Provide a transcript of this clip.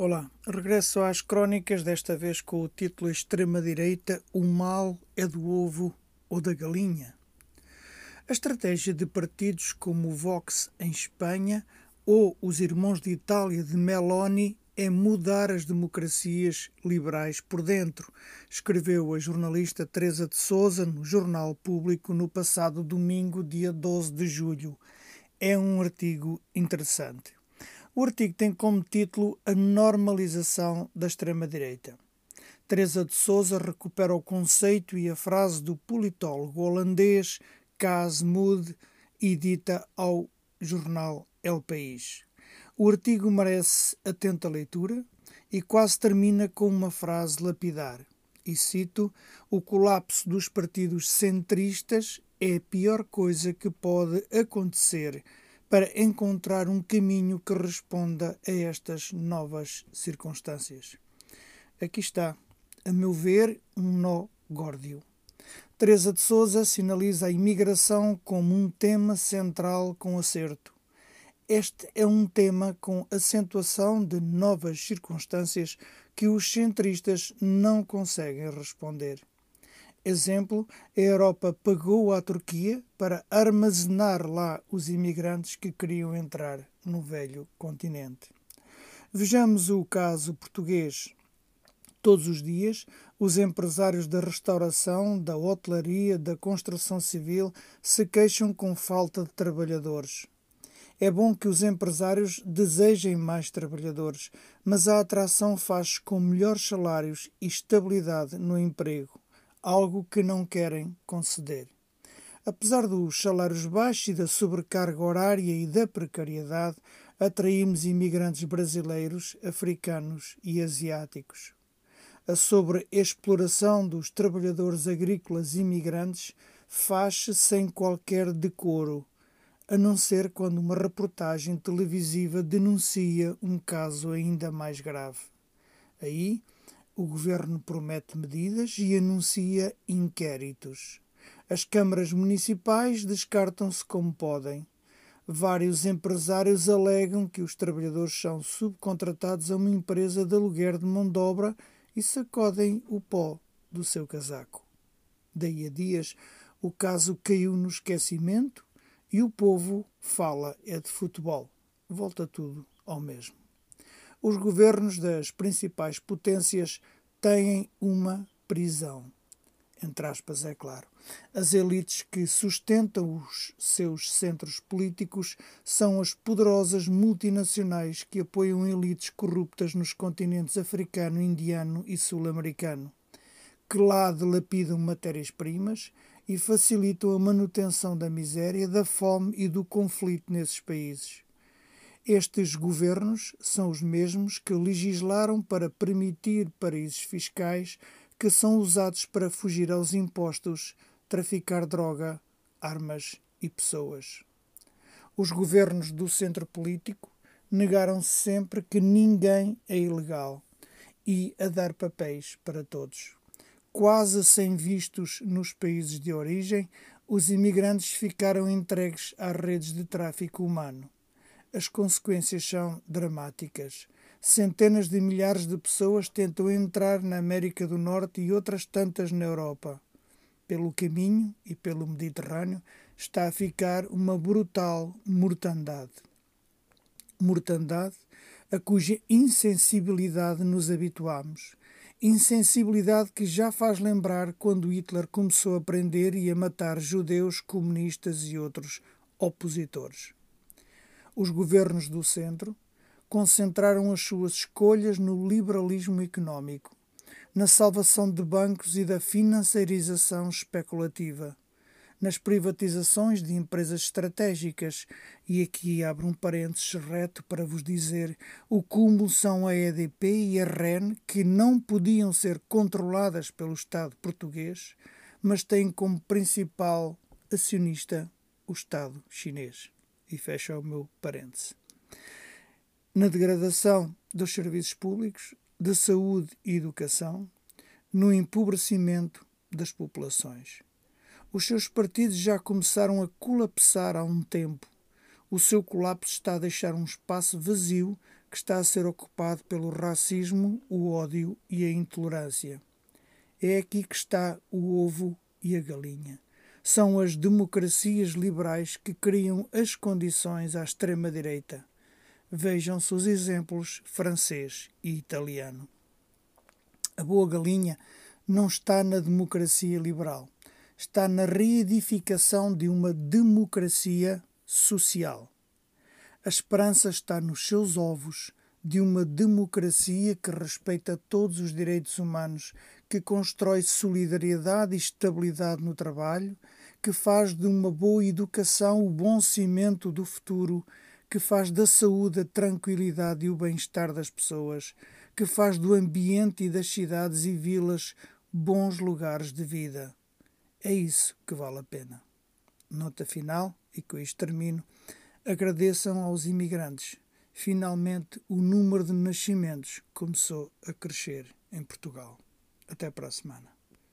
Olá, regresso às crónicas, desta vez com o título Extrema-Direita: O mal é do ovo ou da galinha? A estratégia de partidos como o Vox em Espanha ou os Irmãos de Itália de Meloni é mudar as democracias liberais por dentro, escreveu a jornalista Teresa de Souza no Jornal Público no passado domingo, dia 12 de julho. É um artigo interessante. O artigo tem como título A Normalização da Extrema-Direita. Teresa de Souza recupera o conceito e a frase do politólogo holandês Cas Mood e ao jornal El País. O artigo merece atenta leitura e quase termina com uma frase lapidar. E cito: O colapso dos partidos centristas é a pior coisa que pode acontecer para encontrar um caminho que responda a estas novas circunstâncias. Aqui está, a meu ver, um nó górdio. Teresa de Souza sinaliza a imigração como um tema central com acerto. Este é um tema com acentuação de novas circunstâncias que os centristas não conseguem responder. Exemplo, a Europa pagou à Turquia para armazenar lá os imigrantes que queriam entrar no velho continente. Vejamos o caso português. Todos os dias, os empresários da restauração, da hotelaria, da construção civil se queixam com falta de trabalhadores. É bom que os empresários desejem mais trabalhadores, mas a atração faz com melhores salários e estabilidade no emprego algo que não querem conceder. Apesar dos salários baixos e da sobrecarga horária e da precariedade, atraímos imigrantes brasileiros, africanos e asiáticos. A sobreexploração dos trabalhadores agrícolas imigrantes faz-se sem qualquer decoro, a não ser quando uma reportagem televisiva denuncia um caso ainda mais grave. Aí, o governo promete medidas e anuncia inquéritos. As câmaras municipais descartam-se como podem. Vários empresários alegam que os trabalhadores são subcontratados a uma empresa de aluguer de mão de obra e sacodem o pó do seu casaco. Daí a dias, o caso caiu no esquecimento e o povo fala é de futebol. Volta tudo ao mesmo os governos das principais potências têm uma prisão. Entre aspas, é claro. As elites que sustentam os seus centros políticos são as poderosas multinacionais que apoiam elites corruptas nos continentes africano, indiano e sul-americano, que lá dilapidam matérias-primas e facilitam a manutenção da miséria, da fome e do conflito nesses países. Estes governos são os mesmos que legislaram para permitir paraísos fiscais que são usados para fugir aos impostos, traficar droga, armas e pessoas. Os governos do centro político negaram sempre que ninguém é ilegal e a dar papéis para todos. Quase sem vistos nos países de origem, os imigrantes ficaram entregues às redes de tráfico humano as consequências são dramáticas. Centenas de milhares de pessoas tentam entrar na América do Norte e outras tantas na Europa. Pelo caminho e pelo Mediterrâneo está a ficar uma brutal mortandade. Mortandade a cuja insensibilidade nos habituamos. Insensibilidade que já faz lembrar quando Hitler começou a prender e a matar judeus, comunistas e outros opositores os governos do centro concentraram as suas escolhas no liberalismo económico, na salvação de bancos e da financiarização especulativa, nas privatizações de empresas estratégicas, e aqui abro um parênteses reto para vos dizer: o cúmulo são a EDP e a REN, que não podiam ser controladas pelo Estado português, mas têm como principal acionista o Estado chinês e fecha o meu parêntese. Na degradação dos serviços públicos, de saúde e educação, no empobrecimento das populações. Os seus partidos já começaram a colapsar há um tempo. O seu colapso está a deixar um espaço vazio que está a ser ocupado pelo racismo, o ódio e a intolerância. É aqui que está o ovo e a galinha. São as democracias liberais que criam as condições à extrema-direita. Vejam-se os exemplos francês e italiano. A boa galinha não está na democracia liberal, está na reedificação de uma democracia social. A esperança está nos seus ovos de uma democracia que respeita todos os direitos humanos, que constrói solidariedade e estabilidade no trabalho, que faz de uma boa educação o bom cimento do futuro, que faz da saúde a tranquilidade e o bem-estar das pessoas, que faz do ambiente e das cidades e vilas bons lugares de vida. É isso que vale a pena. Nota final, e com isto termino agradeçam aos imigrantes. Finalmente, o número de nascimentos começou a crescer em Portugal. Até para a semana.